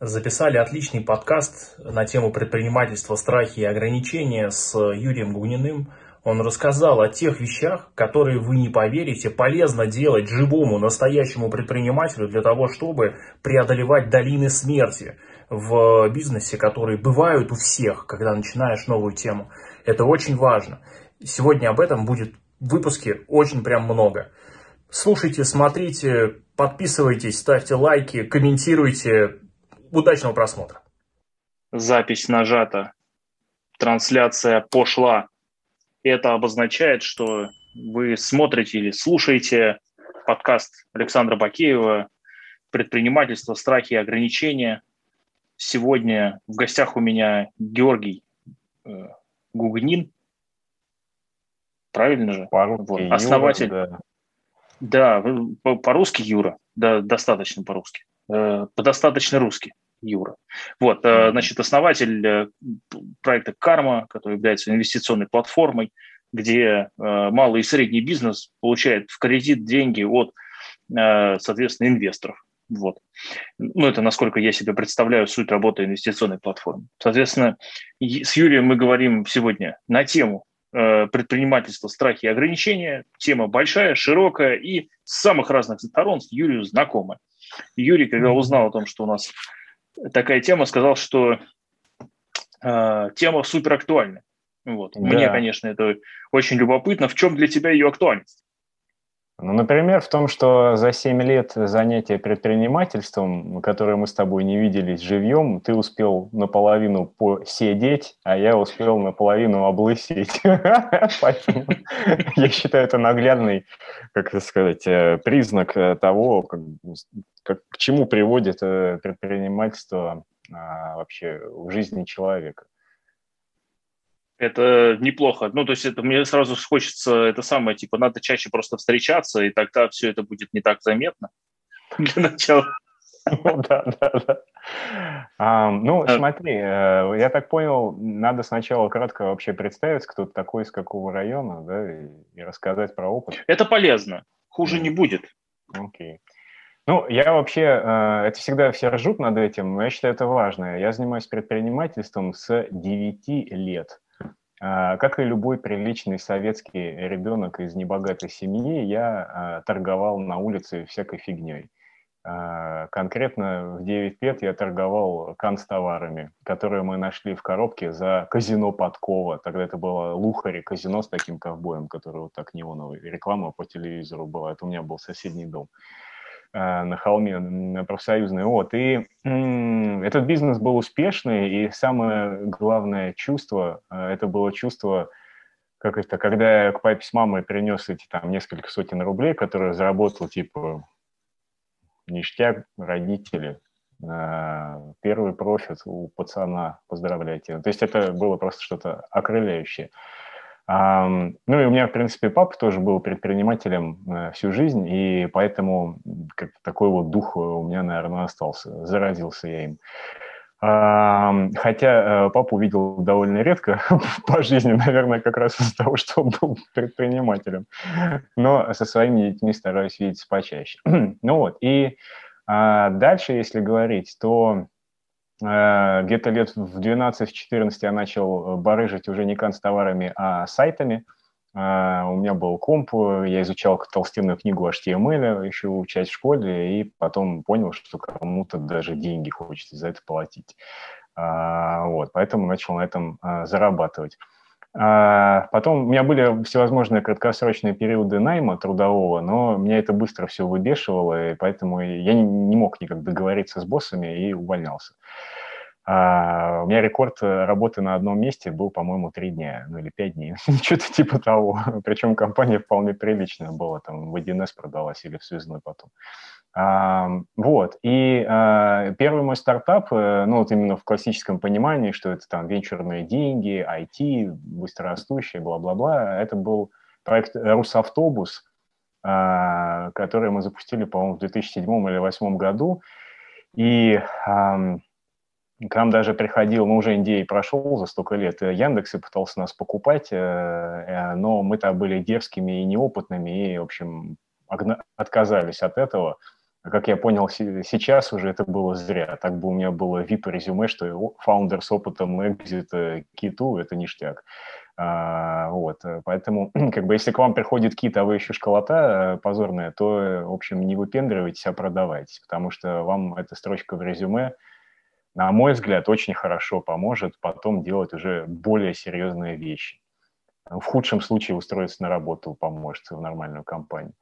записали отличный подкаст на тему предпринимательства, страхи и ограничения с Юрием Гуниным. Он рассказал о тех вещах, которые вы не поверите, полезно делать живому, настоящему предпринимателю для того, чтобы преодолевать долины смерти в бизнесе, которые бывают у всех, когда начинаешь новую тему. Это очень важно. Сегодня об этом будет в выпуске очень прям много. Слушайте, смотрите, подписывайтесь, ставьте лайки, комментируйте. Удачного просмотра. Запись нажата. Трансляция пошла. Это обозначает, что вы смотрите или слушаете подкаст Александра Бакеева «Предпринимательство, страхи и ограничения». Сегодня в гостях у меня Георгий э, Гугнин. Правильно же? Вот. Основатель. Юра, да, да по-русски Юра. Да, достаточно по-русски. Э, достаточно русский. Юра. Вот, mm-hmm. значит, основатель э, проекта «Карма», который является инвестиционной платформой, где э, малый и средний бизнес получает в кредит деньги от, соответственно, инвесторов. Вот. Ну, это насколько я себе представляю суть работы инвестиционной платформы. Соответственно, с Юрием мы говорим сегодня на тему предпринимательства, страхи и ограничения. Тема большая, широкая и с самых разных сторон с Юрию знакомая. Юрий, когда узнал о том, что у нас такая тема, сказал, что э, тема супер актуальна. Вот. Да. Мне, конечно, это очень любопытно. В чем для тебя ее актуальность? Ну, например, в том, что за 7 лет занятия предпринимательством, которые мы с тобой не виделись живьем, ты успел наполовину посидеть, а я успел наполовину облысеть. Я считаю это наглядный, как сказать, э, признак э, того, как, к чему приводит э, предпринимательство а, вообще в жизни человека. Это неплохо. Ну, то есть это мне сразу хочется это самое, типа, надо чаще просто встречаться, и тогда все это будет не так заметно для начала. Ну, да, да, да. А, ну, а... смотри, э, я так понял, надо сначала кратко вообще представить, кто ты такой, из какого района, да, и, и рассказать про опыт. Это полезно, хуже mm. не будет. Окей. Ну, я вообще, э, это всегда все ржут над этим, но я считаю это важно. Я занимаюсь предпринимательством с 9 лет. А, как и любой приличный советский ребенок из небогатой семьи, я а, торговал на улице всякой фигней. Конкретно в 9 лет я торговал канцтоварами, которые мы нашли в коробке за казино Подкова. Тогда это было Лухари казино с таким ковбоем, который вот так неоновый. Реклама по телевизору была. Это у меня был соседний дом. Э, на холме на профсоюзной. Вот. И этот бизнес был успешный, и самое главное чувство, э, это было чувство, как это, когда я к папе с мамой принес эти там несколько сотен рублей, которые заработал, типа, ништяк, родители, э, первый профит у пацана, поздравляйте. То есть это было просто что-то окрыляющее. Ну и у меня, в принципе, папа тоже был предпринимателем э, всю жизнь, и поэтому как такой вот дух у меня, наверное, остался, заразился я им. Хотя э, папу увидел довольно редко по жизни, наверное, как раз из-за того, что он был предпринимателем. Но со своими детьми стараюсь видеться почаще. ну вот, и а, дальше, если говорить, то Э, где-то лет в 12-14 я начал э, барыжить уже не канцтоварами, а сайтами. Э, у меня был комп, я изучал толстенную книгу HTML, еще часть в школе, и потом понял, что кому-то даже деньги хочется за это платить. Вот, поэтому начал на этом зарабатывать. Потом у меня были всевозможные краткосрочные периоды найма трудового, но меня это быстро все выбешивало, и поэтому я не мог никак договориться с боссами и увольнялся. А у меня рекорд э, работы на одном месте был, по-моему, три дня, ну или пять дней, что-то типа того. Причем компания вполне приличная была, там в 1С продалась или в связной потом. Вот, и а, первый мой стартап, э, ну вот именно в классическом понимании, что это там венчурные деньги, IT, быстрорастущие, бла-бла-бла, это был проект «Русавтобус», а, который мы запустили, по-моему, в 2007 или 2008 году. И к нам даже приходил, ну, уже NDA прошел за столько лет, Яндекс и пытался нас покупать, э, э, но мы-то были дерзкими и неопытными, и, в общем, отказались от этого. Как я понял сейчас уже, это было зря. Так бы у меня было VIP-резюме, что фаундер с опытом экзита киту – это ништяк. А, вот, поэтому, как бы, если к вам приходит кит, а вы еще школота э, позорная, то, в общем, не выпендривайтесь, а продавайтесь, потому что вам эта строчка в резюме, на мой взгляд, очень хорошо поможет потом делать уже более серьезные вещи. В худшем случае устроиться на работу поможет в нормальную компанию.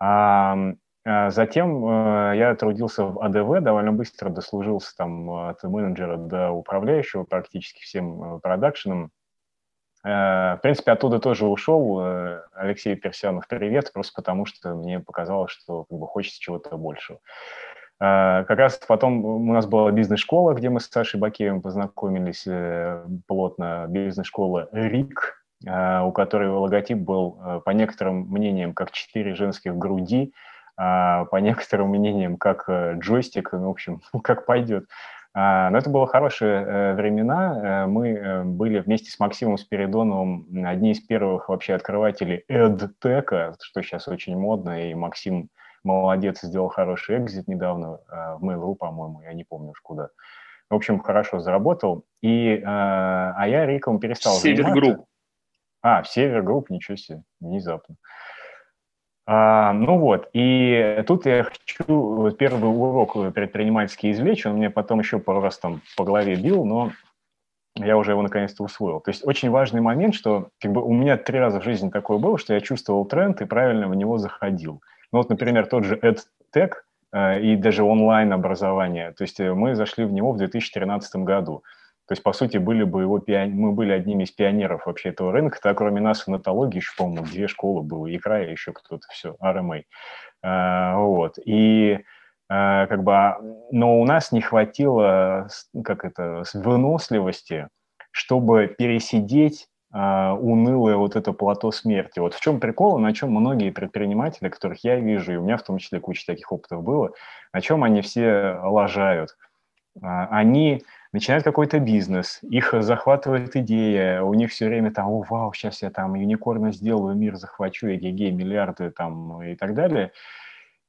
А, а затем э, я трудился в АДВ, довольно быстро дослужился там от менеджера до управляющего практически всем э, продакшеном. Э, в принципе, оттуда тоже ушел Алексей Персянов, привет, просто потому что мне показалось, что как бы, хочется чего-то большего. Как раз потом у нас была бизнес-школа, где мы с Сашей Бакеевым познакомились плотно. Бизнес-школа РИК, у которой логотип был, по некоторым мнениям, как четыре женских груди, а, по некоторым мнениям, как э, джойстик, ну, в общем, как пойдет. А, но это было хорошие э, времена. Э, мы были вместе с Максимом Спиридоновым одни из первых вообще открывателей EdTech, что сейчас очень модно, и Максим молодец, сделал хороший экзит недавно в Mail.ru, по-моему, я не помню уж куда. В общем, хорошо заработал. И, а я Риком перестал Север Групп. А, в Север Групп, ничего себе, внезапно. А, ну вот, и тут я хочу первый урок предпринимательский извлечь, он мне потом еще пару раз там по голове бил, но я уже его наконец-то усвоил. То есть очень важный момент, что как бы у меня три раза в жизни такое было, что я чувствовал тренд и правильно в него заходил. Ну вот, например, тот же EdTech э, и даже онлайн-образование. То есть э, мы зашли в него в 2013 году. То есть, по сути, были бы его пион... мы были одними из пионеров вообще этого рынка. Так, кроме нас, в натологии еще, по-моему, две школы было, икра и еще кто-то, все, RMA. А, вот. И а, как бы, а, но у нас не хватило, как это, выносливости, чтобы пересидеть Uh, унылое вот это плато смерти. Вот в чем прикол, на чем многие предприниматели, которых я вижу, и у меня в том числе куча таких опытов было, на чем они все лажают. Uh, они начинают какой-то бизнес, их захватывает идея, у них все время там, о, вау, сейчас я там юникорна сделаю, мир захвачу, эгегей, миллиарды там и так далее.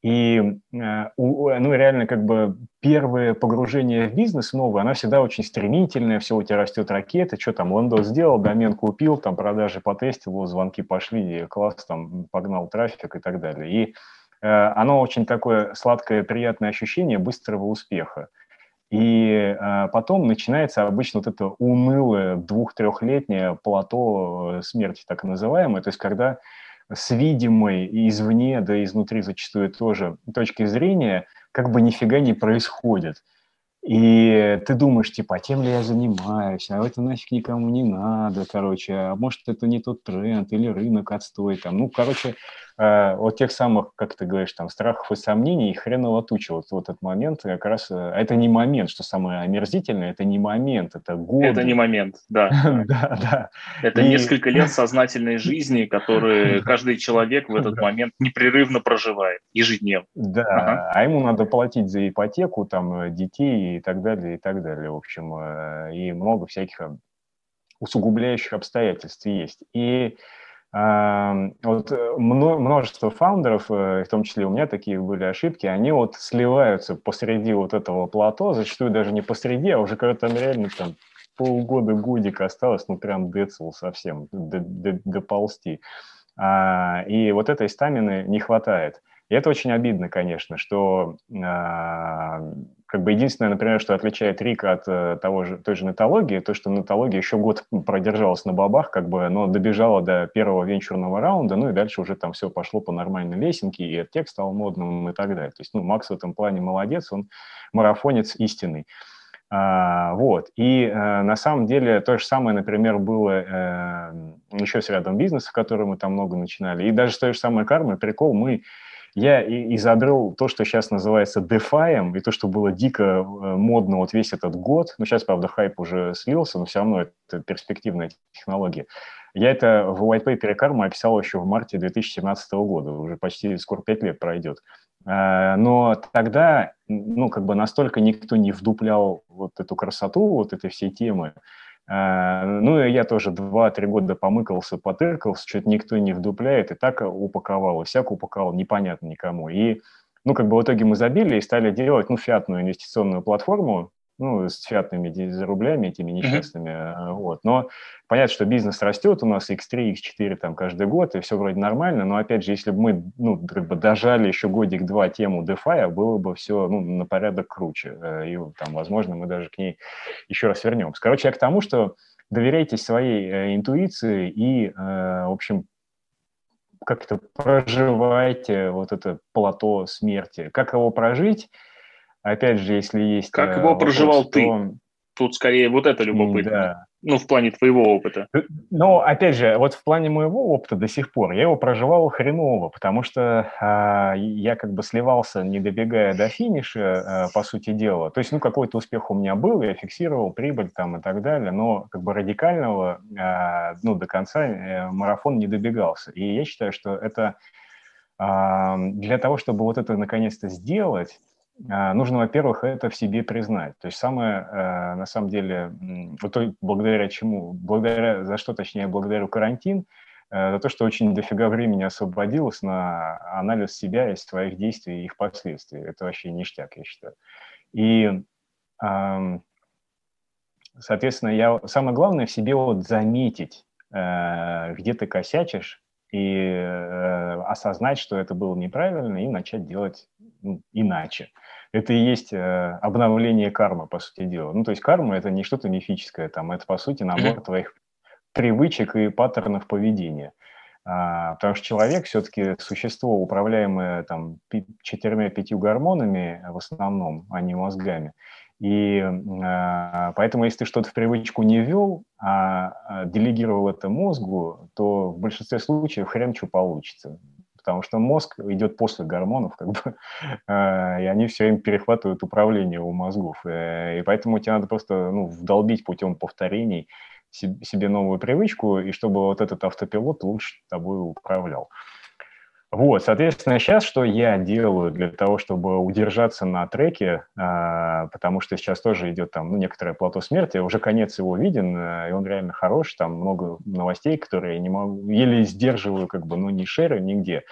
И, э, ну, реально, как бы первое погружение в бизнес новое, оно всегда очень стремительное, все у тебя растет ракета, что там, лендо сделал, домен купил, там продажи потестил, звонки пошли, класс, там погнал трафик и так далее. И э, оно очень такое сладкое, приятное ощущение быстрого успеха. И э, потом начинается обычно вот это унылое двух-трехлетнее плато э, смерти, так называемое, то есть когда с видимой извне, да изнутри зачастую тоже точки зрения, как бы нифига не происходит. И ты думаешь, типа, а тем ли я занимаюсь, а это нафиг никому не надо, короче, а может это не тот тренд, или рынок отстой, там, ну, короче, э, вот тех самых, как ты говоришь, там, страхов и сомнений, и хреново туча, вот, вот этот момент как раз, э, это не момент, что самое омерзительное, это не момент, это годы. Это не момент, да. Да, да. Это несколько лет сознательной жизни, которые каждый человек в этот момент непрерывно проживает, ежедневно. Да, а ему надо платить за ипотеку, там, э, детей и так далее, и так далее, в общем, и много всяких усугубляющих обстоятельств есть. И вот э, множество фаундеров, э, в том числе у меня такие были ошибки, они вот сливаются посреди вот этого плато, зачастую даже не посреди, а уже когда там реально там полгода, годик осталось, ну прям децл совсем, доползти. А, и вот этой стамины не хватает. И это очень обидно, конечно, что а, как бы единственное, например, что отличает Рика от э, того же, той же нетологии, то, что нетология еще год продержалась на бабах, как бы, но добежала до первого венчурного раунда, ну и дальше уже там все пошло по нормальной лесенке, и текст стал модным и так далее. То есть, ну, Макс в этом плане молодец, он марафонец истинный. А, вот. И а, на самом деле то же самое, например, было э, еще с рядом бизнесов, которые мы там много начинали. И даже с той же самой кармой, прикол, мы я изобрел то, что сейчас называется DeFi, и то, что было дико э, модно вот весь этот год. Ну, сейчас, правда, хайп уже слился, но все равно это перспективная технология. Я это в white paper Karma описал еще в марте 2017 года, уже почти скоро 5 лет пройдет. Э, но тогда, ну, как бы настолько никто не вдуплял вот эту красоту вот этой всей темы, ну, и я тоже 2-3 года помыкался, потыркался, что-то никто не вдупляет, и так упаковал, и всяк упаковал, непонятно никому. И ну, как бы в итоге мы забили и стали делать, ну, фиатную инвестиционную платформу, ну, с фиатными рублями, этими несчастными, mm-hmm. вот. Но понятно, что бизнес растет у нас X3, X4 там каждый год, и все вроде нормально, но, опять же, если бы мы, ну, как бы дожали еще годик-два тему DeFi, было бы все, ну, на порядок круче, э, и там, возможно, мы даже к ней еще раз вернемся. Короче, я к тому, что доверяйтесь своей э, интуиции и, в общем, как-то проживайте вот это плато смерти. Как его прожить? Опять же, если есть... Как э, его вопрос, проживал ты? Тут скорее вот это любопытно. Да. Ну, в плане твоего опыта. Э, Но, опять же, вот в плане моего опыта до сих пор я его проживал хреново, потому что а, я как бы сливался, не добегая до финиша, а, по сути дела. То есть, ну, какой-то успех у меня был, я фиксировал прибыль там и так далее, но как бы радикального, а, ну, до конца а, марафон не добегался. И я считаю, что это а, для того, чтобы вот это наконец-то сделать, нужно, во-первых, это в себе признать. То есть самое, э, на самом деле, вот благодаря чему, благодаря, за что, точнее, благодаря карантин, э, за то, что очень дофига времени освободилось на анализ себя и своих действий и их последствий. Это вообще ништяк, я считаю. И, соответственно, я, самое главное в себе вот заметить, э, где ты косячишь, и осознать, что это было неправильно, и начать делать ну, иначе это и есть э, обновление кармы, по сути дела. Ну, то есть карма – это не что-то мифическое, там, это, по сути, набор твоих привычек и паттернов поведения. А, потому что человек все-таки существо, управляемое там четырьмя-пятью гормонами в основном, а не мозгами. И а, поэтому, если ты что-то в привычку не ввел, а, а делегировал это мозгу, то в большинстве случаев хрен что получится потому что мозг идет после гормонов, как бы, э, и они все время перехватывают управление у мозгов. Э, и поэтому тебе надо просто ну, вдолбить путем повторений себе новую привычку, и чтобы вот этот автопилот лучше тобой управлял. Вот, соответственно, сейчас что я делаю для того, чтобы удержаться на треке, а, потому что сейчас тоже идет там ну, некоторое плато смерти, уже конец его виден, э, и он реально хорош, там много новостей, которые не могу, еле сдерживаю, как бы, ну, не шеры нигде,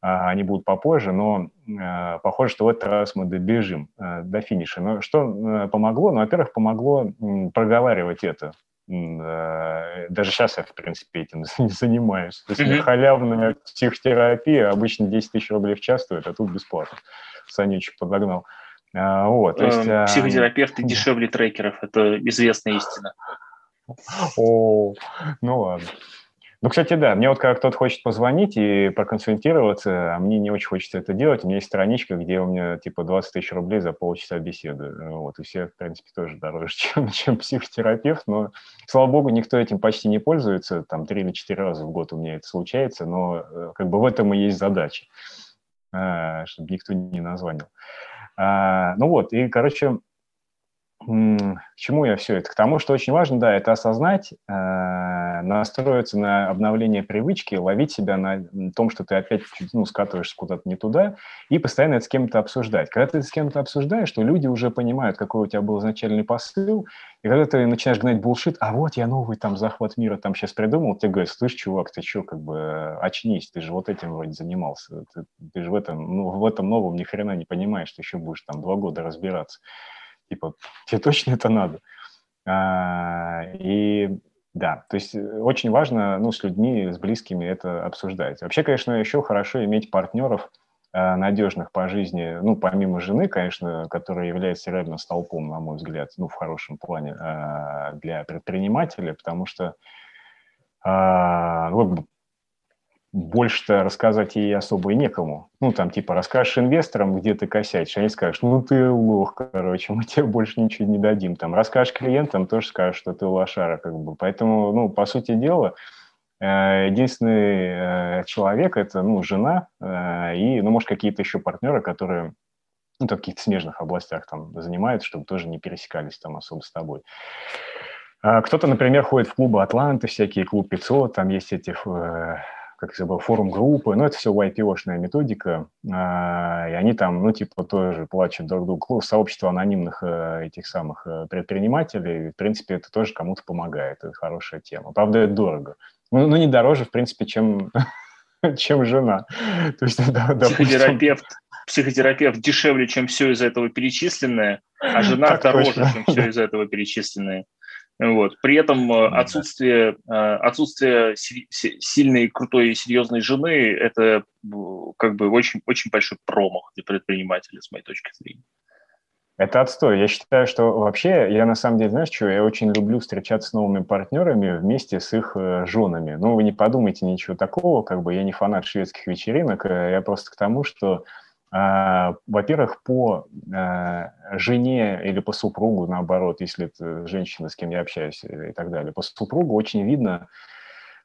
а, они будут попозже, но э, похоже, что в этот раз мы добежим э, до финиша. Но что помогло? Ну, во-первых, помогло проговаривать это Э, даже сейчас я, в принципе, этим не занимаюсь. То есть mm-hmm. халявная психотерапия обычно 10 тысяч рублей в час стоит, а тут бесплатно. Санечек подогнал. А, вот, то есть, эм, Психотерапевты а... дешевле трекеров, это известная истина. О, ну ладно. Ну, кстати, да, мне вот когда кто-то хочет позвонить и проконсультироваться, а мне не очень хочется это делать, у меня есть страничка, где у меня типа 20 тысяч рублей за полчаса беседы. Вот, и все, в принципе, тоже дороже, чем, чем психотерапевт, но, слава богу, никто этим почти не пользуется, там три или четыре раза в год у меня это случается, но э, как бы в этом и есть задача, а, чтобы никто не названил. А, ну вот, и, короче, к чему я все это? К тому, что очень важно, да, это осознать, э, настроиться на обновление привычки, ловить себя на том, что ты опять ну, скатываешься куда-то не туда, и постоянно это с кем-то обсуждать. Когда ты с кем-то обсуждаешь, то люди уже понимают, какой у тебя был изначальный посыл, и когда ты начинаешь гнать булшит, а вот я новый там захват мира там сейчас придумал, тебе говорят, слышь, чувак, ты что, как бы очнись, ты же вот этим вроде занимался, ты, ты же в этом, ну, в этом новом ни хрена не понимаешь, ты еще будешь там два года разбираться типа, тебе точно это надо? А, и да, то есть э, очень важно, ну, с людьми, с близкими это обсуждать. Вообще, конечно, еще хорошо иметь партнеров, а, надежных по жизни, ну, помимо жены, конечно, которая является реально столпом, на мой взгляд, ну, в хорошем плане а, для предпринимателя, потому что ну, больше-то рассказать ей особо и некому. Ну, там, типа, расскажешь инвесторам, где ты косячишь, они скажут, ну, ты лох, короче, мы тебе больше ничего не дадим. Там, расскажешь клиентам, тоже скажешь, что ты лошара, как бы. Поэтому, ну, по сути дела, э, единственный э, человек – это, ну, жена э, и, ну, может, какие-то еще партнеры, которые ну, в каких-то смежных областях там занимаются, чтобы тоже не пересекались там особо с тобой. А кто-то, например, ходит в клубы Атланты, всякие клуб 500, там есть эти как забыл, форум группы, ну, это все YPO-шная методика, а, и они там, ну, типа, тоже плачут друг другу. Сообщество анонимных э, этих самых э, предпринимателей, в принципе, это тоже кому-то помогает, это хорошая тема. Правда, это дорого. Ну, ну не дороже, в принципе, чем, чем жена. То есть, да, допустим... Терапевт. психотерапевт дешевле, чем все из этого перечисленное, а жена так дороже, точно. чем все из этого перечисленное. Вот. При этом э, отсутствие, э, отсутствие сильной, крутой и серьезной жены – это как бы очень, очень большой промах для предпринимателя, с моей точки зрения. Это отстой. Я считаю, что вообще, я на самом деле, знаешь, что, я очень люблю встречаться с новыми партнерами вместе с их э, женами. Ну, вы не подумайте ничего такого, как бы я не фанат шведских вечеринок, я просто к тому, что во-первых, по а, жене или по супругу, наоборот, если это женщина, с кем я общаюсь и так далее, по супругу очень видно,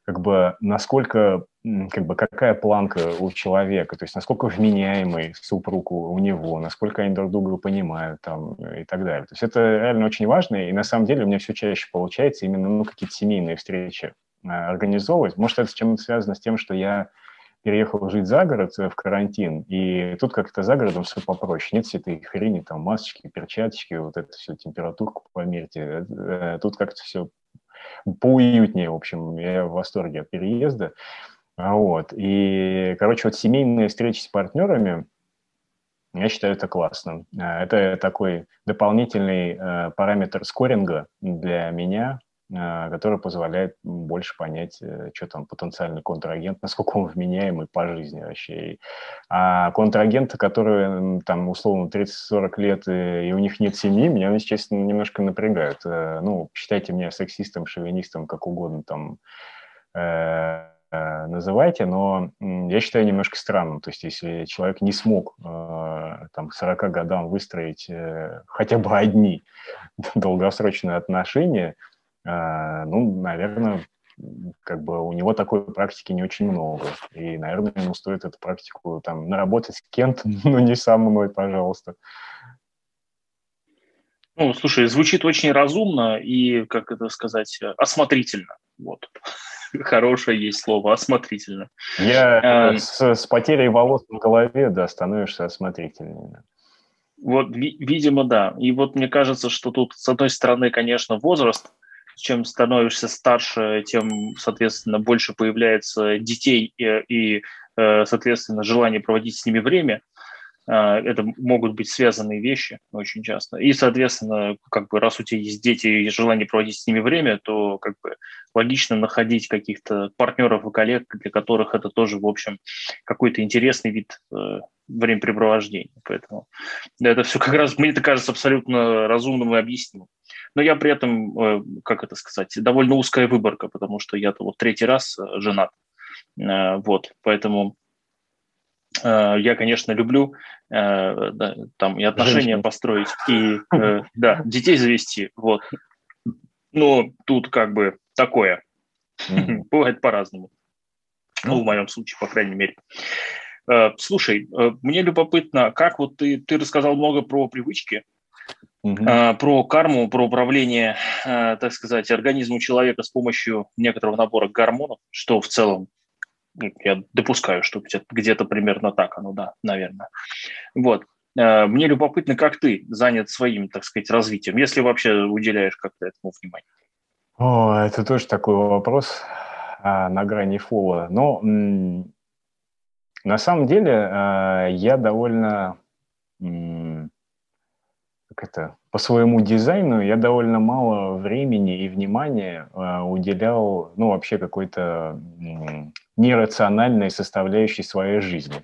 как бы, насколько, как бы, какая планка у человека, то есть насколько вменяемый супруг у него, насколько они друг друга понимают там, и так далее. То есть это реально очень важно, и на самом деле у меня все чаще получается именно ну, какие-то семейные встречи а, организовывать. Может, это с чем-то связано с тем, что я переехал жить за город э, в карантин, и тут как-то за городом все попроще. Нет всей этой хрени, там масочки, перчаточки, вот это все, температурку померьте. Э, э, тут как-то все поуютнее, в общем, я в восторге от переезда. А вот. И, короче, вот семейные встречи с партнерами, я считаю, это классно. Это такой дополнительный параметр скоринга для меня, который позволяет больше понять, э, что там потенциальный контрагент, насколько он вменяемый по жизни вообще. А контрагенты, которые там условно 30-40 лет и, и у них нет семьи, меня, если честно, немножко напрягают. Э, ну, считайте меня сексистом, шовинистом, как угодно там э, называйте, но я считаю немножко странным. То есть если человек не смог там, к 40 годам выстроить хотя бы одни долгосрочные отношения, а, ну, наверное, как бы у него такой практики не очень много. И, наверное, ему стоит эту практику там наработать с кем-то, но не со мной, пожалуйста. Ну, слушай, звучит очень разумно и, как это сказать, осмотрительно. Вот. Хорошее есть слово, осмотрительно. Я а, с, с потерей волос на голове, да, становишься осмотрительнее. Вот, ви, видимо, да. И вот мне кажется, что тут, с одной стороны, конечно, возраст – чем становишься старше, тем, соответственно, больше появляется детей и, и э, соответственно, желание проводить с ними время. Э, это могут быть связанные вещи очень часто. И, соответственно, как бы раз у тебя есть дети и желание проводить с ними время, то как бы логично находить каких-то партнеров и коллег, для которых это тоже, в общем, какой-то интересный вид э, времяпрепровождения. Поэтому это все как раз, мне это кажется, абсолютно разумным и объяснимым. Но я при этом, э, как это сказать, довольно узкая выборка, потому что я-то вот третий раз э, женат. Э, вот, поэтому я, конечно, люблю да, там и отношения Женщина. построить, и да, детей завести, вот. Но тут как бы такое. Mm-hmm. Бывает по-разному. Ну, в моем случае, по крайней мере. Слушай, мне любопытно, как вот ты, ты рассказал много про привычки, Угу. Про карму, про управление, а, так сказать, организмом человека с помощью некоторого набора гормонов, что в целом ну, я допускаю, что где-то примерно так оно, да, наверное. Вот. А, мне любопытно, как ты занят своим, так сказать, развитием, если вообще уделяешь как-то этому внимание. О, это тоже такой вопрос а, на грани фола. Но м- на самом деле а, я довольно м- как это, по своему дизайну я довольно мало времени и внимания э, уделял, ну, вообще какой-то нерациональной составляющей своей жизни.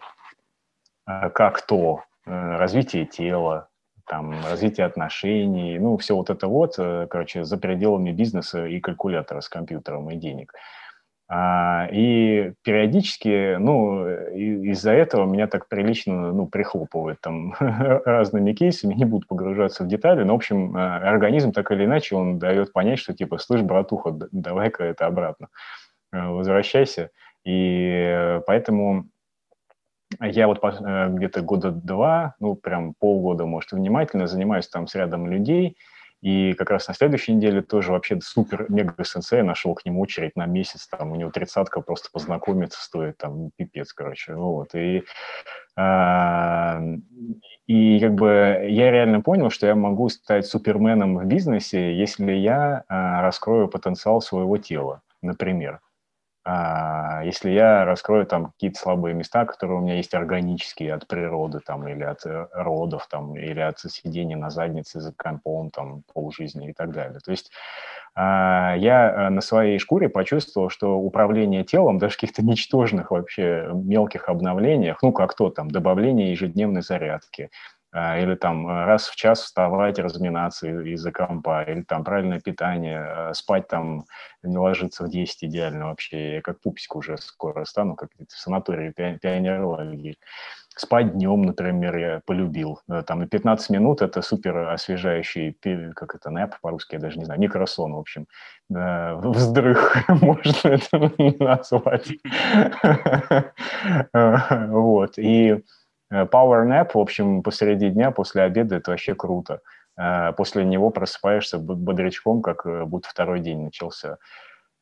Э, как то э, развитие тела, там, развитие отношений, ну, все вот это вот, э, короче, за пределами бизнеса и калькулятора с компьютером и денег. А, и периодически, ну, из-за этого меня так прилично, ну, прихлопывает там разными кейсами, не буду погружаться в детали, но, в общем, а, организм так или иначе, он дает понять, что, типа, слышь, братуха, давай-ка это обратно, а, возвращайся. И поэтому я вот где-то года два, ну, прям полгода, может, внимательно занимаюсь там с рядом людей, и как раз на следующей неделе тоже вообще супер-мега-сенсей нашел к нему очередь на месяц, там у него тридцатка просто познакомиться стоит, там пипец, короче, вот. И, а, и как бы я реально понял, что я могу стать суперменом в бизнесе, если я а, раскрою потенциал своего тела, например. А если я раскрою там какие-то слабые места, которые у меня есть органические от природы там, или от э, родов, там, или от сидения на заднице за компом там, полжизни и так далее. То есть а, я э, на своей шкуре почувствовал, что управление телом, даже каких-то ничтожных вообще мелких обновлениях, ну, как то там, добавление ежедневной зарядки, или там э, раз в час вставать, разминаться из-за компа, или там правильное питание, э, спать там, не ложиться в 10 идеально вообще. Я как пупсик уже скоро стану, как в санатории пионерологии. Спать днем, например, я полюбил. Э, там на 15 минут это супер освежающий, как это, нэп по-русски, я даже не знаю, микросон, в общем. Вздрых можно это назвать. Вот. И power nap, в общем, посреди дня, после обеда, это вообще круто. Э, после него просыпаешься бодрячком, как э, будто второй день начался.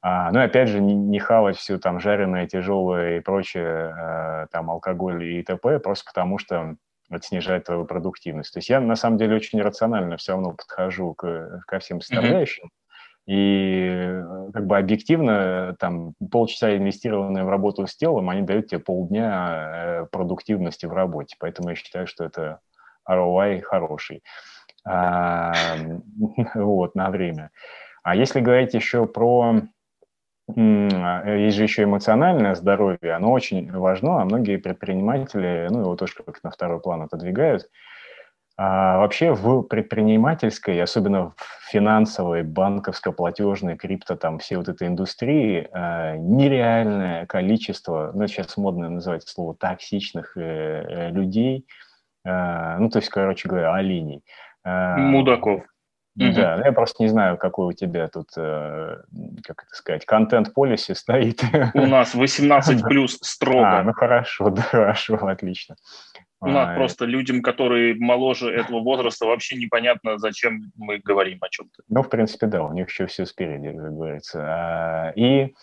А, ну и опять же, не, не хавать все там жареное, тяжелое и прочее, там алкоголь и т.п., просто потому что это снижает твою продуктивность. То есть я на самом деле очень рационально все равно подхожу к, ко всем составляющим. Mm-hmm. И э, как бы объективно там полчаса инвестированные в работу с телом, они дают тебе полдня э, продуктивности в работе. Поэтому я считаю, что это ROI хороший. А, вот, на время. А если говорить еще про... Есть же еще эмоциональное здоровье, оно очень важно, а многие предприниматели, ну, его тоже как-то на второй план отодвигают. А вообще в предпринимательской, особенно в финансовой, банковско-платежной, крипто, там, все вот этой индустрии, э, нереальное количество, ну, сейчас модно называть слово токсичных э, людей, э, ну, то есть, короче говоря, оленей. Э, Мудаков. Да, угу. я просто не знаю, какой у тебя тут, э, как это сказать, контент-полиси стоит. У нас 18 плюс строго. А, ну хорошо, да, хорошо, отлично. У нас а, просто людям, которые моложе этого возраста, вообще непонятно, зачем мы говорим о чем-то. Ну, в принципе, да, у них еще все спереди, как говорится. А, и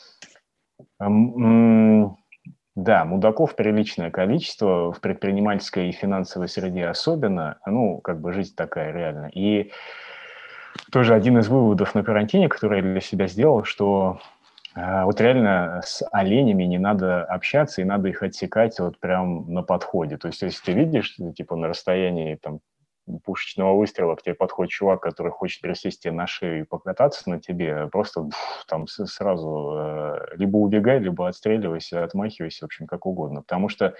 да, мудаков приличное количество в предпринимательской и финансовой среде особенно. Ну, как бы жизнь такая реально. И тоже один из выводов на карантине, который я для себя сделал, что вот реально с оленями не надо общаться, и надо их отсекать вот прям на подходе. То есть, если ты видишь, типа, на расстоянии там пушечного выстрела к тебе подходит чувак, который хочет пересесть тебе на шею и покататься на тебе, просто там сразу э, либо убегай, либо отстреливайся, отмахивайся, в общем, как угодно. Потому что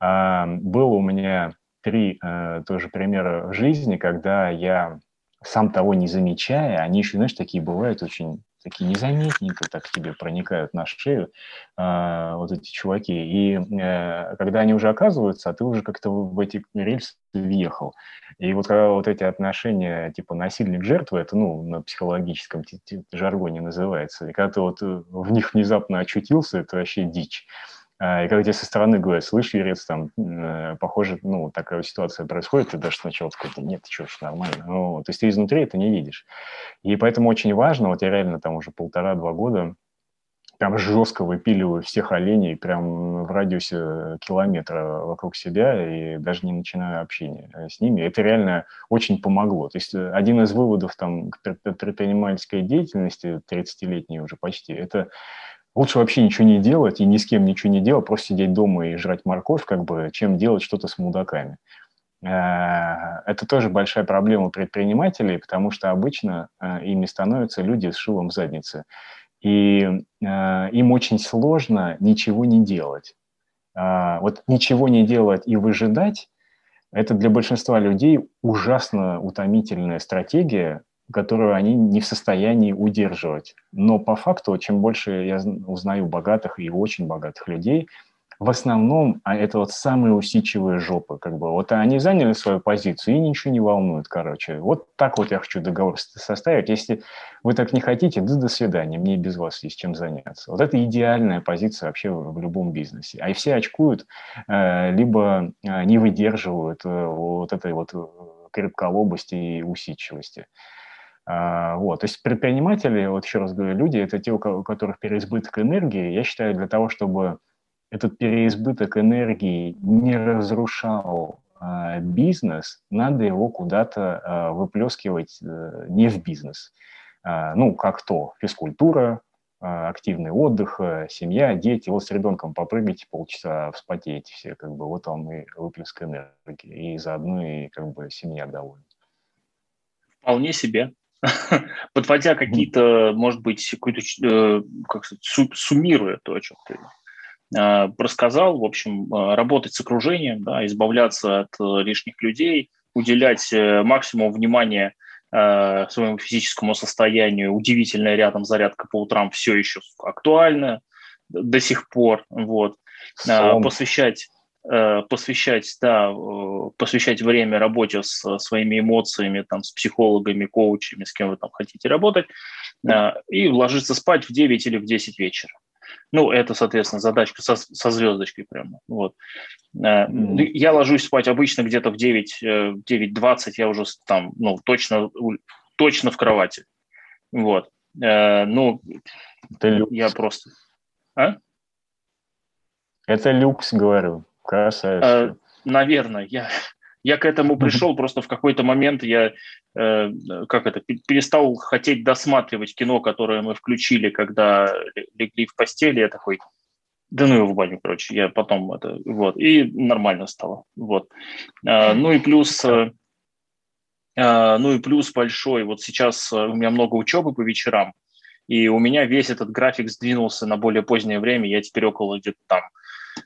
э, было у меня три э, тоже примера в жизни, когда я сам того не замечая, они еще, знаешь, такие бывают очень такие незаметненько так тебе проникают на шею э, вот эти чуваки. И э, когда они уже оказываются, а ты уже как-то в эти рельсы въехал. И вот когда вот эти отношения, типа насильник-жертва, это, ну, на психологическом жаргоне называется, и когда ты вот э, в них внезапно очутился, это вообще дичь. А, и когда тебе со стороны говорят, слышь, Юрец, там, э, похоже, ну, такая ситуация происходит, ты даже сначала такой, нет, что ж, нормально. Ну, то есть ты изнутри это не видишь. И поэтому очень важно, вот я реально там уже полтора-два года прям жестко выпиливаю всех оленей прям в радиусе километра вокруг себя и даже не начинаю общение э, с ними. Это реально очень помогло. То есть э, один из выводов там предпринимательской деятельности, 30-летней уже почти, это Лучше вообще ничего не делать и ни с кем ничего не делать, просто сидеть дома и жрать морковь, как бы, чем делать что-то с мудаками. Э, это тоже большая проблема предпринимателей, потому что обычно э, ими становятся люди с шилом в заднице. И э, им очень сложно ничего не делать. Вот ничего не делать и выжидать – это для большинства людей ужасно утомительная стратегия, которую они не в состоянии удерживать. Но по факту, чем больше я узнаю богатых и очень богатых людей, в основном а это вот самые усидчивые жопы. Как бы. Вот они заняли свою позицию и ничего не волнует, короче. Вот так вот я хочу договор составить. Если вы так не хотите, да до свидания, мне без вас есть чем заняться. Вот это идеальная позиция вообще в, любом бизнесе. А и все очкуют, э, либо э, не выдерживают э, вот этой вот крепколобости и усидчивости. Вот. То есть предприниматели, вот еще раз говорю, люди, это те, у которых переизбыток энергии. Я считаю, для того, чтобы этот переизбыток энергии не разрушал а, бизнес, надо его куда-то а, выплескивать а, не в бизнес. А, ну, как то, физкультура, активный отдых, семья, дети. Вот с ребенком попрыгайте полчаса, вспотеете все, как бы вот он и выплеск энергии, и заодно и как бы семья довольна. Вполне себе. Подводя какие-то, может быть, какой-то, как сказать, суммируя то, о чем ты рассказал, в общем, работать с окружением, да, избавляться от лишних людей, уделять максимум внимания э, своему физическому состоянию. Удивительная рядом зарядка по утрам все еще актуальна до сих пор. Вот. Э, посвящать э, посвящать, да, э, посвящать время работе с своими эмоциями, там, с психологами, коучами, с кем вы там хотите работать, и ложиться спать в 9 или в 10 вечера. Ну, это, соответственно, задачка со, со звездочкой прямо. Вот. Mm-hmm. Я ложусь спать обычно где-то в 9, 9.20, э, я уже там, ну, точно, точно в кровати. Вот. Э, ну, это я просто... А? Это люкс, говорю. Красавец. Наверное, я, я к этому пришел, просто в какой-то момент я э, как это, перестал хотеть досматривать кино, которое мы включили, когда легли в постели. Я такой, да ну его в баню, короче, я потом это, вот, и нормально стало, вот. А, ну и плюс, а, ну и плюс большой, вот сейчас у меня много учебы по вечерам, и у меня весь этот график сдвинулся на более позднее время, я теперь около где-то там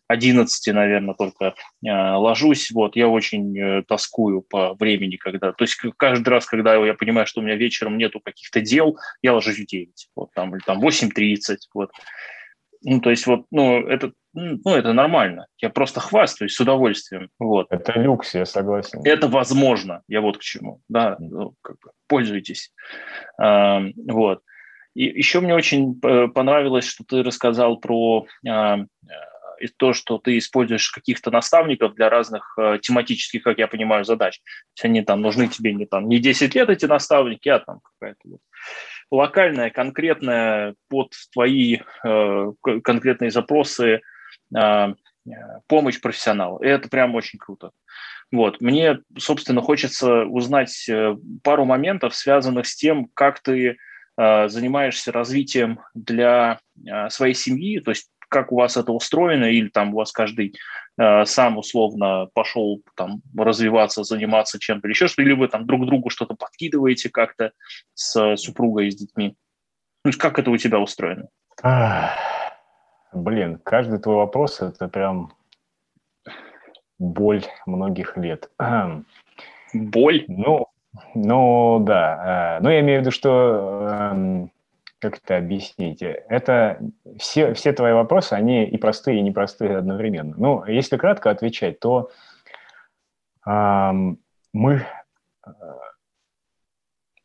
11, наверное, только э, ложусь. Вот, я очень э, тоскую по времени, когда... То есть каждый раз, когда я понимаю, что у меня вечером нету каких-то дел, я ложусь в 9, вот, там, или там 8.30, вот. Ну, то есть вот, ну, это, ну, это нормально. Я просто хвастаюсь с удовольствием. Вот. Это люкс, я согласен. Это возможно. Я вот к чему. Да, ну, как бы пользуйтесь. А, вот. И еще мне очень э, понравилось, что ты рассказал про и то, что ты используешь каких-то наставников для разных э, тематических, как я понимаю, задач. То есть они там нужны тебе не, там, не 10 лет эти наставники, а там какая-то вот локальная, конкретная под твои э, конкретные запросы э, помощь профессионала. И это прям очень круто. Вот. Мне, собственно, хочется узнать э, пару моментов, связанных с тем, как ты э, занимаешься развитием для э, своей семьи, то есть как у вас это устроено, или там у вас каждый э, сам условно пошел там развиваться, заниматься чем-то или еще что, или вы там друг другу что-то подкидываете как-то с супругой и с детьми. Ну, как это у тебя устроено? блин, каждый твой вопрос – это прям боль многих лет. Боль? Ну, ну да. Э, ну, я имею в виду, что эм, как это объяснить? Это все, все твои вопросы, они и простые, и непростые одновременно. Ну, если кратко отвечать, то э, мы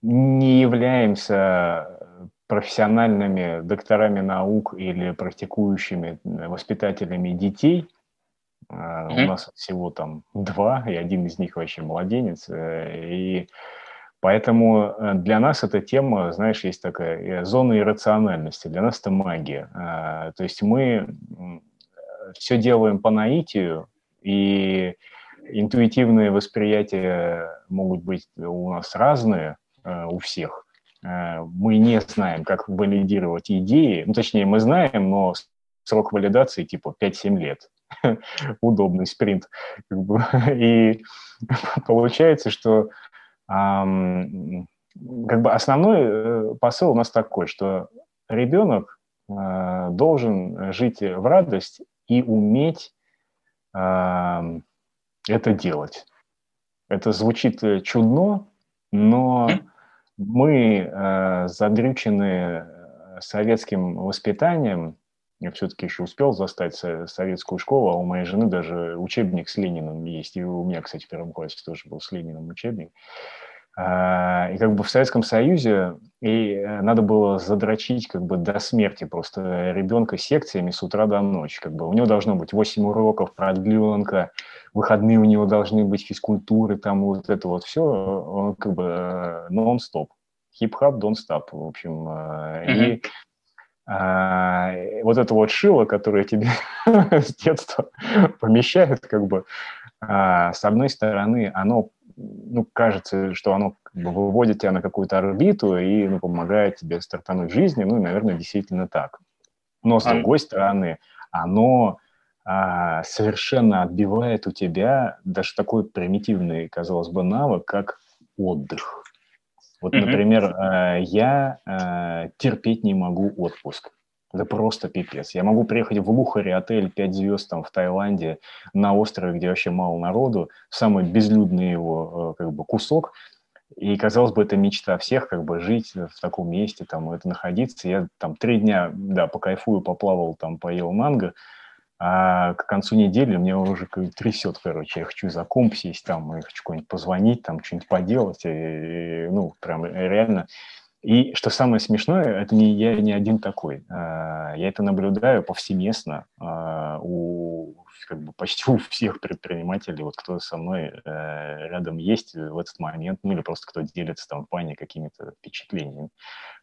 не являемся профессиональными докторами наук или практикующими воспитателями детей. Mm-hmm. У нас всего там два, и один из них вообще младенец. Э, и Поэтому э, для нас эта тема, знаешь, есть такая э, зона иррациональности. Для нас это магия. А, то есть мы все делаем по наитию, и интуитивные восприятия могут быть у нас разные у всех. Мы не знаем, как валидировать идеи. Ну, точнее, мы знаем, но срок валидации типа 5-7 лет. Удобный спринт. И получается, что как бы основной э, посыл у нас такой, что ребенок э, должен жить в радость и уметь это делать. Это звучит э, чудно, но мы задрючены советским воспитанием, я все-таки еще успел застать советскую школу, а у моей жены даже учебник с Лениным есть. И у меня, кстати, в первом классе тоже был с Лениным учебник. А, и как бы в Советском Союзе и э, надо было задрочить как бы до смерти просто ребенка секциями с утра до ночи. Как бы у него должно быть 8 уроков, продленка, выходные у него должны быть физкультуры, там вот это вот все, он как бы э, нон-стоп. Хип-хап, стоп, в общем. Mm-hmm. И а, вот это вот шило, которое тебе с детства помещают, как бы, а, с одной стороны, оно, ну, кажется, что оно как бы выводит тебя на какую-то орбиту и ну, помогает тебе стартануть в жизни, ну, и, наверное, действительно так. Но, с другой стороны, оно а, совершенно отбивает у тебя даже такой примитивный, казалось бы, навык, как отдых. Вот, например, mm-hmm. я а, терпеть не могу отпуск. Это просто пипец. Я могу приехать в Лухаре, отель 5 звезд там в Таиланде, на острове, где вообще мало народу, самый безлюдный его э, как бы кусок, и, казалось бы, это мечта всех, как бы жить в таком месте, там, это находиться. Я там три дня, да, покайфую, поплавал, там, поел манго, а к концу недели меня уже трясет, короче, я хочу за комп сесть там, я хочу куда-нибудь позвонить, там, что-нибудь поделать, и, ну, прям реально. И что самое смешное, это не я не один такой. А, я это наблюдаю повсеместно а, у как бы почти у всех предпринимателей, вот кто со мной э, рядом есть в этот момент, ну или просто кто делится там в плане какими-то впечатлениями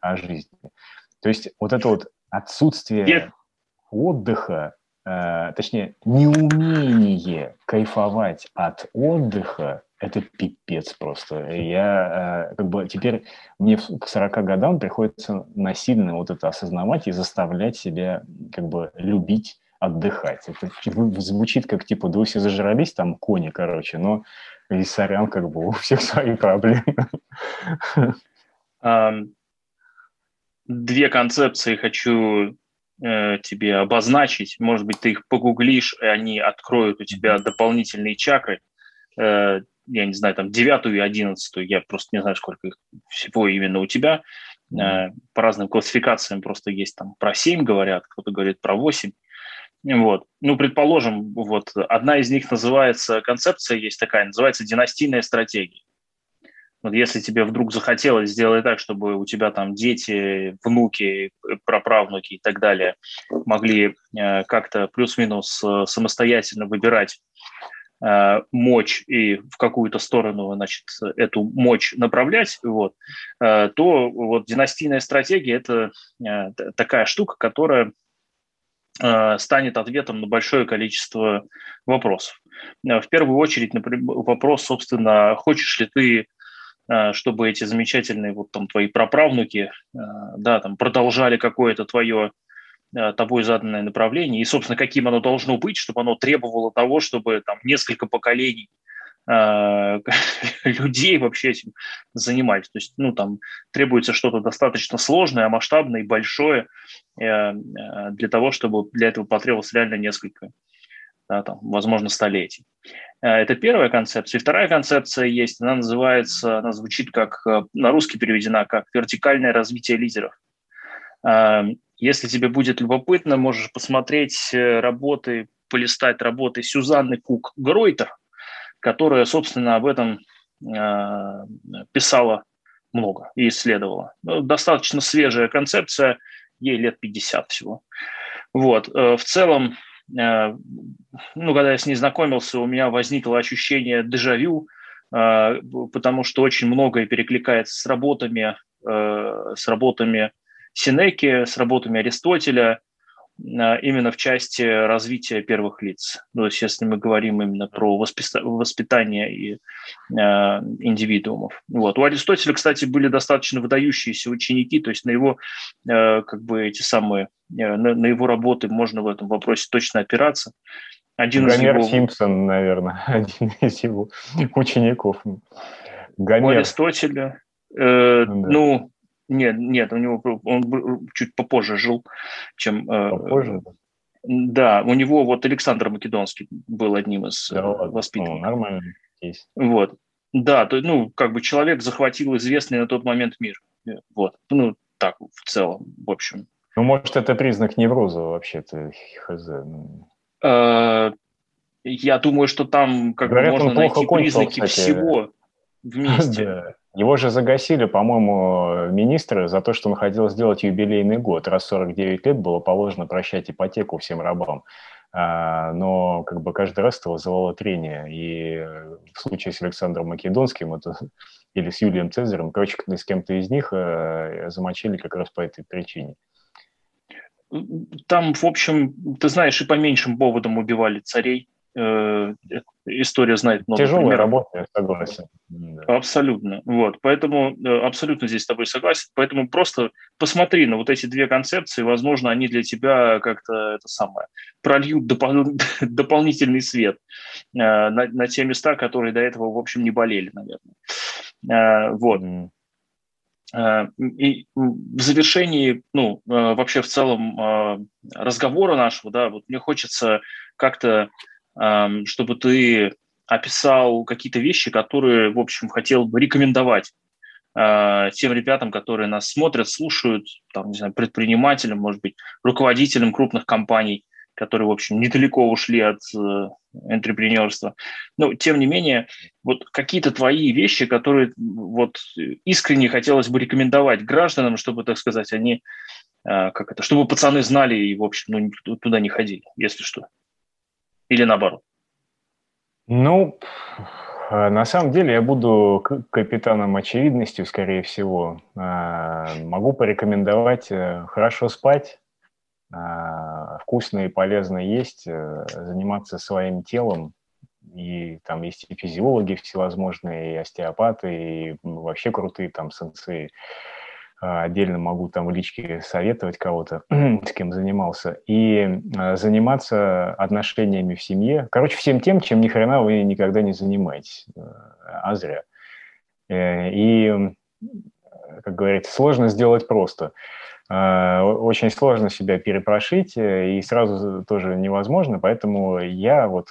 о жизни. То есть вот это вот отсутствие Нет. отдыха, точнее, неумение кайфовать от отдыха, это пипец просто. Я э, как бы теперь мне к 40 годам приходится насильно вот это осознавать и заставлять себя как бы любить отдыхать. Это звучит как типа, да вы все зажрались, там кони, короче, но и сорян, как бы у всех свои проблемы. Две концепции хочу э, тебе обозначить. Может быть, ты их погуглишь, и они откроют у тебя дополнительные чакры. Э, я не знаю, там девятую и одиннадцатую, я просто не знаю, сколько их всего именно у тебя. Э, по разным классификациям просто есть там про семь говорят, кто-то говорит про восемь. Вот. Ну, предположим, вот одна из них называется, концепция есть такая, называется династийная стратегия. Вот если тебе вдруг захотелось сделать так, чтобы у тебя там дети, внуки, праправнуки и так далее могли э, как-то плюс-минус э, самостоятельно выбирать э, мочь и в какую-то сторону, значит, эту мочь направлять, вот, э, то вот династийная стратегия – это э, такая штука, которая Э, станет ответом на большое количество вопросов. Э, в первую очередь, например, вопрос, собственно, хочешь ли ты, э, чтобы эти замечательные вот там твои праправнуки, да, там продолжали какое-то твое тобой заданное направление, и, собственно, каким оно должно быть, чтобы оно требовало того, чтобы там несколько поколений Э, людей вообще этим занимались. То есть, ну, там требуется что-то достаточно сложное, масштабное и большое э, э, для того, чтобы для этого потребовалось реально несколько, да, там, возможно, столетий. Это первая концепция. И вторая концепция есть, она называется, она звучит как, на русский переведена как «вертикальное развитие лидеров». Если тебе будет любопытно, можешь посмотреть работы, полистать работы Сюзанны Кук-Гройтер – которая, собственно, об этом э, писала много и исследовала. Ну, достаточно свежая концепция, ей лет 50 всего. Вот. Э, в целом, э, ну, когда я с ней знакомился, у меня возникло ощущение дежавю, потому что очень многое перекликается с работами, с работами Синеки, с работами Аристотеля, именно в части развития первых лиц. То есть если мы говорим именно про воспитание и э, индивидуумов. Вот. У Аристотеля, кстати, были достаточно выдающиеся ученики, то есть на его, э, как бы эти самые, э, на, на его работы можно в этом вопросе точно опираться. Один Гомер из его... Симпсон, наверное, один из его учеников. Гомер. У Аристотеля, э, да. ну, нет, нет, у него он чуть попозже жил, чем... Э, попозже? Да, у него вот Александр Македонский был одним из да, э, воспитанников. Ну, нормально. Есть. Вот. Да, то, ну, как бы человек захватил известный на тот момент мир. Э, вот. Ну, так, в целом, в общем. Ну, может, это признак невроза вообще-то, хз. Ну. Я думаю, что там как Говорят, бы можно найти признаки кстати. всего вместе. Его же загасили, по-моему, министры за то, что он хотел сделать юбилейный год. Раз 49 лет было положено прощать ипотеку всем рабам. А, но как бы каждый раз это вызывало трение. И в случае с Александром Македонским это, или с Юлием Цезарем, короче, с кем-то из них э, замочили как раз по этой причине. Там, в общем, ты знаешь, и по меньшим поводам убивали царей. Э, история знает много Тяжелая примеров. работа, я согласен. Абсолютно. Вот. Поэтому э, абсолютно здесь с тобой согласен. Поэтому просто посмотри на вот эти две концепции. Возможно, они для тебя как-то это самое прольют допол- дополнительный свет э, на, на те места, которые до этого, в общем, не болели, наверное. Э, вот. Mm. И в завершении, ну, вообще в целом разговора нашего, да, вот мне хочется как-то, чтобы ты описал какие-то вещи, которые, в общем, хотел бы рекомендовать тем ребятам, которые нас смотрят, слушают, там, не знаю, предпринимателям, может быть, руководителям крупных компаний, которые, в общем, недалеко ушли от э, предпринимательства. Но, тем не менее, вот какие-то твои вещи, которые вот искренне хотелось бы рекомендовать гражданам, чтобы, так сказать, они, э, как это, чтобы пацаны знали и, в общем, ну, туда не ходили, если что. Или наоборот. Ну, э, на самом деле я буду капитаном очевидностью, скорее всего. Э, могу порекомендовать э, хорошо спать, вкусно и полезно есть, заниматься своим телом. И там есть и физиологи всевозможные, и остеопаты, и вообще крутые там сенсеи. А, отдельно могу там в личке советовать кого-то, с кем занимался, и а, заниматься отношениями в семье. Короче, всем тем, чем ни хрена вы никогда не занимаетесь, э, а зря. Э, и, как говорится, сложно сделать просто. А, очень сложно себя перепрошить, э, и сразу тоже невозможно, поэтому я вот,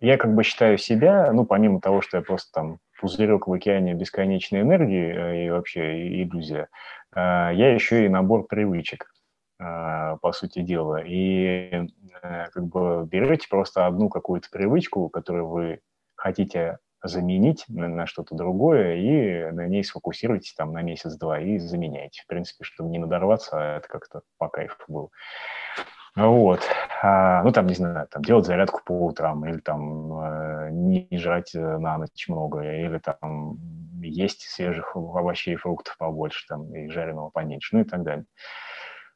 я как бы считаю себя, ну, помимо того, что я просто там пузырек в океане бесконечной энергии и вообще иллюзия, а, я еще и набор привычек, а, по сути дела. И э, как бы берете просто одну какую-то привычку, которую вы хотите заменить на, на что-то другое, и на ней сфокусируйтесь там на месяц-два и заменяйте. В принципе, чтобы не надорваться, а это как-то по кайфу было. Вот. А, ну, там, не знаю, там, делать зарядку по утрам, или там э, не жрать э, на ночь много, или там есть свежих овощей и фруктов побольше, там, и жареного поменьше, ну и так далее.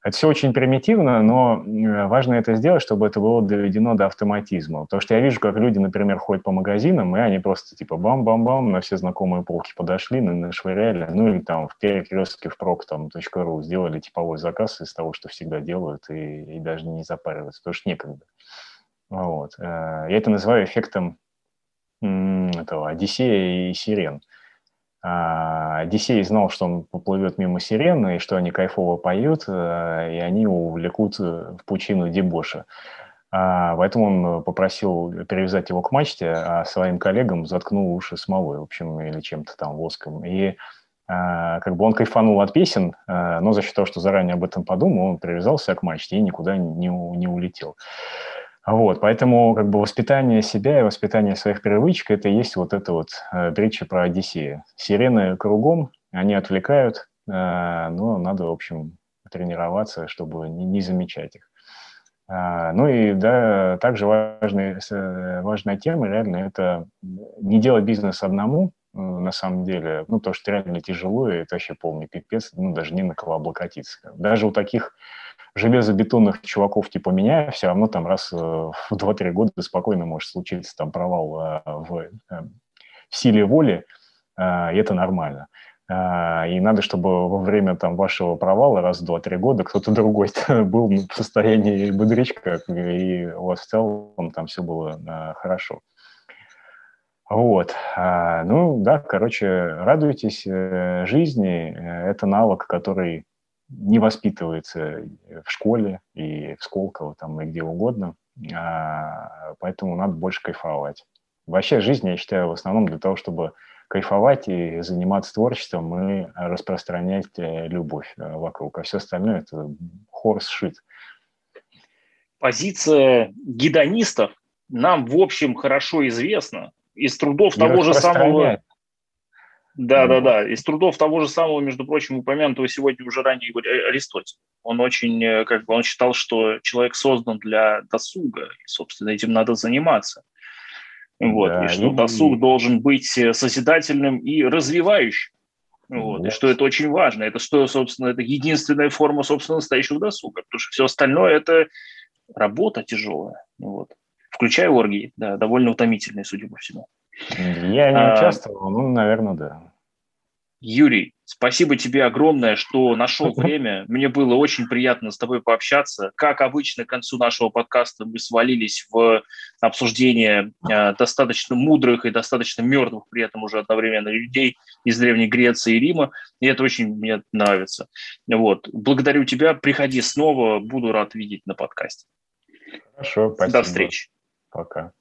Это все очень примитивно, но важно это сделать, чтобы это было доведено до автоматизма. Потому что я вижу, как люди, например, ходят по магазинам, и они просто типа бам-бам-бам на все знакомые полки подошли, нашвыряли, ну или там в перекрестке прок там .ру сделали типовой заказ из того, что всегда делают, и, и даже не запариваются, потому что некогда. Вот. Э, я это называю эффектом этого Одиссея и Сирен. А, Одиссей знал, что он поплывет мимо сирены, и что они кайфово поют, э, и они увлекут в пучину дебоша. Поэтому он попросил перевязать его к мачте, а своим коллегам заткнул уши смолой, в общем, или чем-то там воском. И а, как бы он кайфанул от песен, но за счет того, что заранее об этом подумал, он привязался к мачте и никуда не, не улетел. Вот, поэтому как бы воспитание себя и воспитание своих привычек – это и есть вот эта вот э, притча про Одиссея. Сирены кругом, они отвлекают, э, но надо, в общем, тренироваться, чтобы не, не замечать их. А, ну и да, также важная, э, важная тема реально это не делать бизнес одному, на самом деле, ну, то, что реально тяжело, и это вообще полный пипец, ну, даже не на кого облокотиться. Даже у таких железобетонных чуваков типа меня все равно там раз э, в 2-3 года спокойно может случиться там провал э, в, э, в силе воли, и это нормально. И надо, чтобы во время там, вашего провала раз в 2-3 года кто-то другой был в состоянии бодрячка, и у вас в целом там все было хорошо. Вот. Ну, да, короче, радуйтесь жизни. Это навык, который не воспитывается в школе и в Сколково там и где угодно, а, поэтому надо больше кайфовать. Вообще жизнь, я считаю, в основном для того, чтобы кайфовать и заниматься творчеством и распространять э, любовь э, вокруг, а все остальное – это хорс шит. Позиция гедонистов нам, в общем, хорошо известна. Из трудов того же самого да, да, да. Из трудов того же самого, между прочим, упомянутого сегодня уже ранее Аристотель. Он очень, э, как бы, он считал, что человек создан для досуга, и, собственно, этим надо заниматься. Вот, да, и что и... досуг должен быть э, созидательным и развивающим. Вот, и что это очень важно. Это что, собственно, это единственная форма, собственно, настоящего досуга, потому что все остальное – это работа тяжелая. Вот. включая оргии, да, довольно утомительные, судя по всему. Я не а, участвовал, ну, наверное, да. Юрий, спасибо тебе огромное, что нашел время. Мне было очень приятно с тобой пообщаться. Как обычно, к концу нашего подкаста мы свалились в обсуждение э, достаточно мудрых и достаточно мертвых при этом уже одновременно людей из Древней Греции и Рима. И это очень мне нравится. Вот. Благодарю тебя. Приходи снова. Буду рад видеть на подкасте. Хорошо, спасибо. До встречи. Пока.